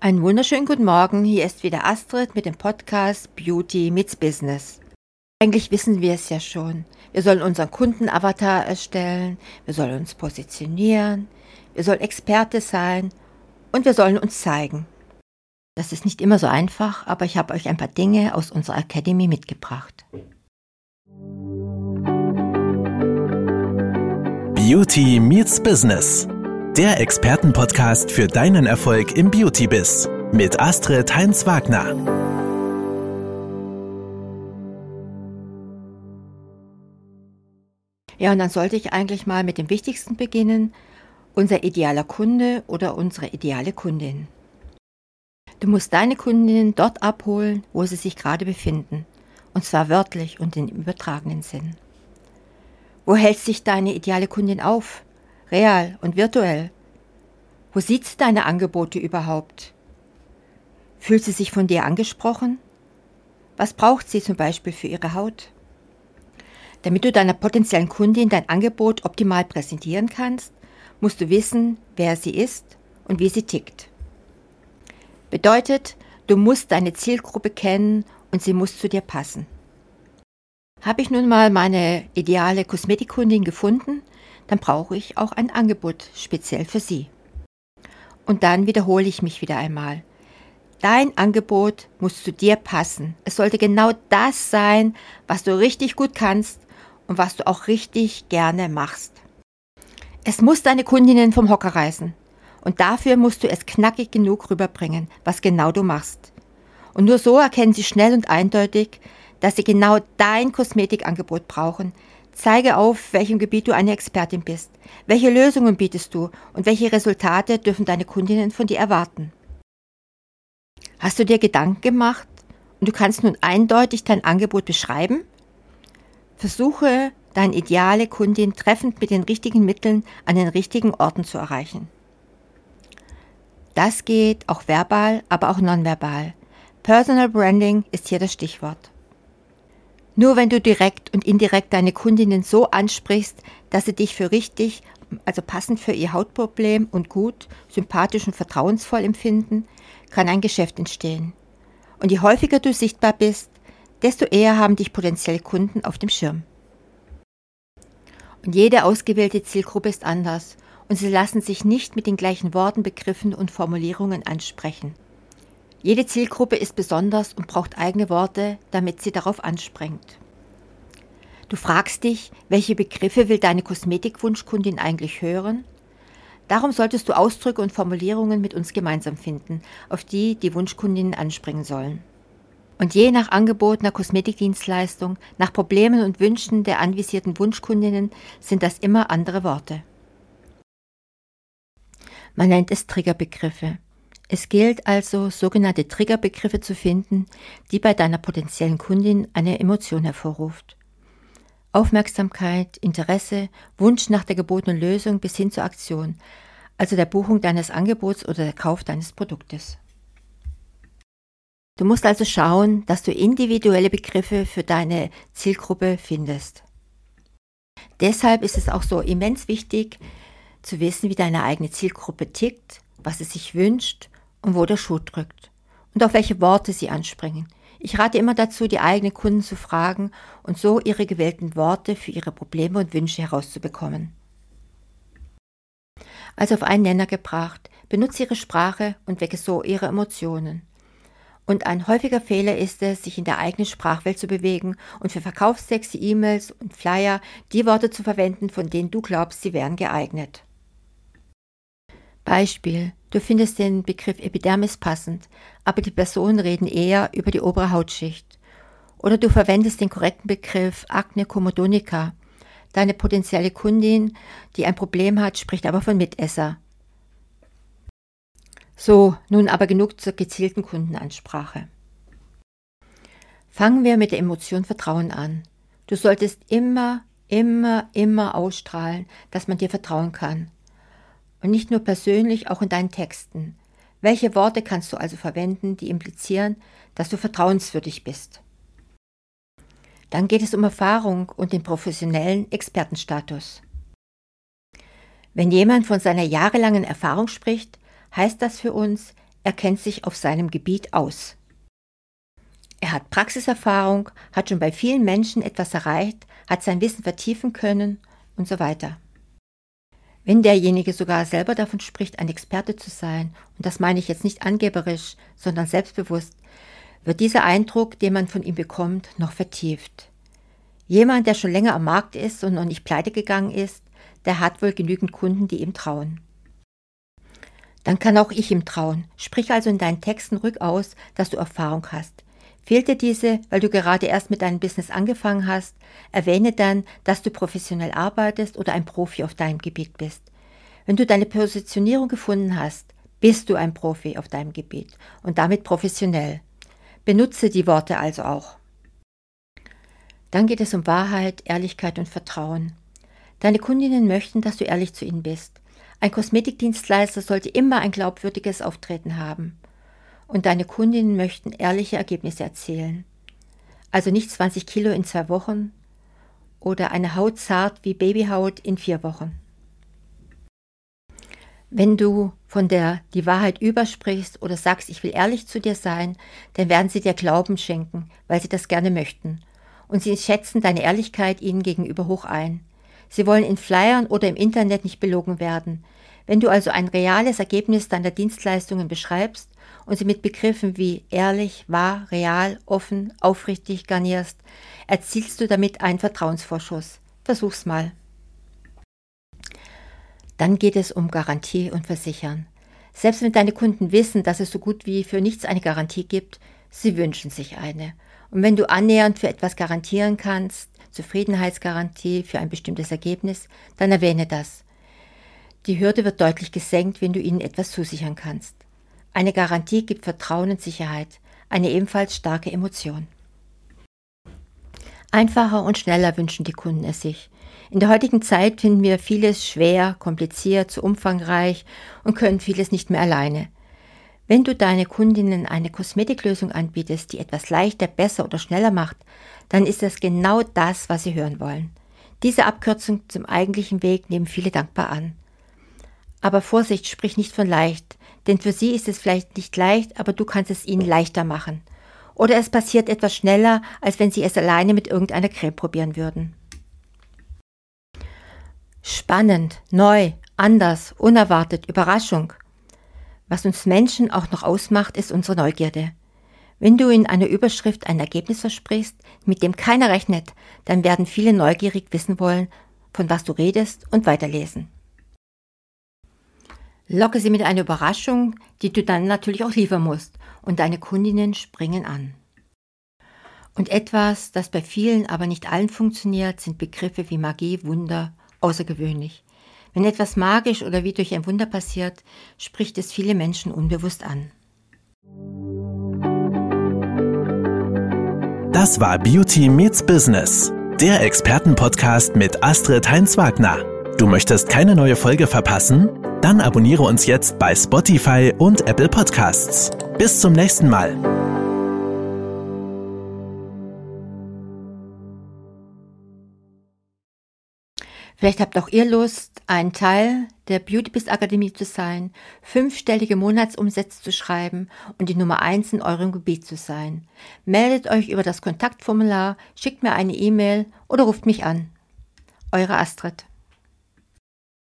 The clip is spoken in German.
Einen wunderschönen guten Morgen. Hier ist wieder Astrid mit dem Podcast Beauty meets Business. Eigentlich wissen wir es ja schon. Wir sollen unseren Kundenavatar erstellen, wir sollen uns positionieren, wir sollen Experte sein und wir sollen uns zeigen. Das ist nicht immer so einfach, aber ich habe euch ein paar Dinge aus unserer Academy mitgebracht. Beauty meets Business der Expertenpodcast für deinen Erfolg im Beauty-Biss mit Astrid Heinz-Wagner. Ja, und dann sollte ich eigentlich mal mit dem Wichtigsten beginnen, unser idealer Kunde oder unsere ideale Kundin. Du musst deine Kundin dort abholen, wo sie sich gerade befinden, und zwar wörtlich und im übertragenen Sinn. Wo hält sich deine ideale Kundin auf? Real und virtuell. Wo sieht sie deine Angebote überhaupt? Fühlt sie sich von dir angesprochen? Was braucht sie zum Beispiel für ihre Haut? Damit du deiner potenziellen Kundin dein Angebot optimal präsentieren kannst, musst du wissen, wer sie ist und wie sie tickt. Bedeutet, du musst deine Zielgruppe kennen und sie muss zu dir passen. Habe ich nun mal meine ideale Kosmetikkundin gefunden, dann brauche ich auch ein Angebot speziell für Sie. Und dann wiederhole ich mich wieder einmal. Dein Angebot muss zu dir passen. Es sollte genau das sein, was du richtig gut kannst und was du auch richtig gerne machst. Es muss deine Kundinnen vom Hocker reißen. Und dafür musst du es knackig genug rüberbringen, was genau du machst. Und nur so erkennen sie schnell und eindeutig, dass sie genau dein Kosmetikangebot brauchen, Zeige auf, welchem Gebiet du eine Expertin bist. Welche Lösungen bietest du und welche Resultate dürfen deine Kundinnen von dir erwarten? Hast du dir Gedanken gemacht und du kannst nun eindeutig dein Angebot beschreiben? Versuche, deine ideale Kundin treffend mit den richtigen Mitteln an den richtigen Orten zu erreichen. Das geht auch verbal, aber auch nonverbal. Personal Branding ist hier das Stichwort. Nur wenn du direkt und indirekt deine Kundinnen so ansprichst, dass sie dich für richtig, also passend für ihr Hautproblem und gut, sympathisch und vertrauensvoll empfinden, kann ein Geschäft entstehen. Und je häufiger du sichtbar bist, desto eher haben dich potenzielle Kunden auf dem Schirm. Und jede ausgewählte Zielgruppe ist anders und sie lassen sich nicht mit den gleichen Worten, Begriffen und Formulierungen ansprechen. Jede Zielgruppe ist besonders und braucht eigene Worte, damit sie darauf anspringt. Du fragst dich, welche Begriffe will deine Kosmetikwunschkundin eigentlich hören? Darum solltest du Ausdrücke und Formulierungen mit uns gemeinsam finden, auf die die Wunschkundinnen anspringen sollen. Und je nach angebotener Kosmetikdienstleistung, nach Problemen und Wünschen der anvisierten Wunschkundinnen sind das immer andere Worte. Man nennt es Triggerbegriffe. Es gilt also, sogenannte Triggerbegriffe zu finden, die bei deiner potenziellen Kundin eine Emotion hervorruft. Aufmerksamkeit, Interesse, Wunsch nach der gebotenen Lösung bis hin zur Aktion, also der Buchung deines Angebots oder der Kauf deines Produktes. Du musst also schauen, dass du individuelle Begriffe für deine Zielgruppe findest. Deshalb ist es auch so immens wichtig zu wissen, wie deine eigene Zielgruppe tickt, was sie sich wünscht und wo der Schuh drückt und auf welche Worte sie anspringen. Ich rate immer dazu, die eigenen Kunden zu fragen und so ihre gewählten Worte für ihre Probleme und Wünsche herauszubekommen. Also auf einen Nenner gebracht, benutze ihre Sprache und wecke so ihre Emotionen. Und ein häufiger Fehler ist es, sich in der eigenen Sprachwelt zu bewegen und für Verkaufstexte, E-Mails und Flyer die Worte zu verwenden, von denen du glaubst, sie wären geeignet. Beispiel. Du findest den Begriff Epidermis passend, aber die Personen reden eher über die obere Hautschicht. Oder du verwendest den korrekten Begriff Akne comodonica. Deine potenzielle Kundin, die ein Problem hat, spricht aber von Mitesser. So, nun aber genug zur gezielten Kundenansprache. Fangen wir mit der Emotion Vertrauen an. Du solltest immer, immer, immer ausstrahlen, dass man dir vertrauen kann. Und nicht nur persönlich, auch in deinen Texten. Welche Worte kannst du also verwenden, die implizieren, dass du vertrauenswürdig bist? Dann geht es um Erfahrung und den professionellen Expertenstatus. Wenn jemand von seiner jahrelangen Erfahrung spricht, heißt das für uns, er kennt sich auf seinem Gebiet aus. Er hat Praxiserfahrung, hat schon bei vielen Menschen etwas erreicht, hat sein Wissen vertiefen können und so weiter. Wenn derjenige sogar selber davon spricht, ein Experte zu sein, und das meine ich jetzt nicht angeberisch, sondern selbstbewusst, wird dieser Eindruck, den man von ihm bekommt, noch vertieft. Jemand, der schon länger am Markt ist und noch nicht pleite gegangen ist, der hat wohl genügend Kunden, die ihm trauen. Dann kann auch ich ihm trauen. Sprich also in deinen Texten rückaus, dass du Erfahrung hast. Fehlt dir diese, weil du gerade erst mit deinem Business angefangen hast, erwähne dann, dass du professionell arbeitest oder ein Profi auf deinem Gebiet bist. Wenn du deine Positionierung gefunden hast, bist du ein Profi auf deinem Gebiet und damit professionell. Benutze die Worte also auch. Dann geht es um Wahrheit, Ehrlichkeit und Vertrauen. Deine Kundinnen möchten, dass du ehrlich zu ihnen bist. Ein Kosmetikdienstleister sollte immer ein glaubwürdiges Auftreten haben und deine Kundinnen möchten ehrliche Ergebnisse erzielen. Also nicht 20 Kilo in zwei Wochen oder eine Haut zart wie Babyhaut in vier Wochen. Wenn du von der die Wahrheit übersprichst oder sagst, ich will ehrlich zu dir sein, dann werden sie dir Glauben schenken, weil sie das gerne möchten. Und sie schätzen deine Ehrlichkeit ihnen gegenüber hoch ein. Sie wollen in Flyern oder im Internet nicht belogen werden. Wenn du also ein reales Ergebnis deiner Dienstleistungen beschreibst, und sie mit Begriffen wie ehrlich, wahr, real, offen, aufrichtig garnierst, erzielst du damit einen Vertrauensvorschuss. Versuch's mal. Dann geht es um Garantie und Versichern. Selbst wenn deine Kunden wissen, dass es so gut wie für nichts eine Garantie gibt, sie wünschen sich eine. Und wenn du annähernd für etwas garantieren kannst, Zufriedenheitsgarantie für ein bestimmtes Ergebnis, dann erwähne das. Die Hürde wird deutlich gesenkt, wenn du ihnen etwas zusichern kannst. Eine Garantie gibt Vertrauen und Sicherheit, eine ebenfalls starke Emotion. Einfacher und schneller wünschen die Kunden es sich. In der heutigen Zeit finden wir vieles schwer, kompliziert, zu umfangreich und können vieles nicht mehr alleine. Wenn du deine Kundinnen eine Kosmetiklösung anbietest, die etwas leichter, besser oder schneller macht, dann ist das genau das, was sie hören wollen. Diese Abkürzung zum eigentlichen Weg nehmen viele dankbar an. Aber Vorsicht, sprich nicht von leicht, denn für sie ist es vielleicht nicht leicht, aber du kannst es ihnen leichter machen. Oder es passiert etwas schneller, als wenn sie es alleine mit irgendeiner Creme probieren würden. Spannend, neu, anders, unerwartet, Überraschung. Was uns Menschen auch noch ausmacht, ist unsere Neugierde. Wenn du in einer Überschrift ein Ergebnis versprichst, mit dem keiner rechnet, dann werden viele neugierig wissen wollen, von was du redest und weiterlesen. Locke sie mit einer Überraschung, die du dann natürlich auch liefern musst, und deine Kundinnen springen an. Und etwas, das bei vielen, aber nicht allen funktioniert, sind Begriffe wie Magie, Wunder, außergewöhnlich. Wenn etwas magisch oder wie durch ein Wunder passiert, spricht es viele Menschen unbewusst an. Das war Beauty Meets Business, der Expertenpodcast mit Astrid Heinz-Wagner. Du möchtest keine neue Folge verpassen? Dann abonniere uns jetzt bei Spotify und Apple Podcasts. Bis zum nächsten Mal. Vielleicht habt auch ihr Lust, ein Teil der Beautybiz Akademie zu sein, fünfstellige Monatsumsätze zu schreiben und die Nummer eins in eurem Gebiet zu sein. Meldet euch über das Kontaktformular, schickt mir eine E-Mail oder ruft mich an. Eure Astrid.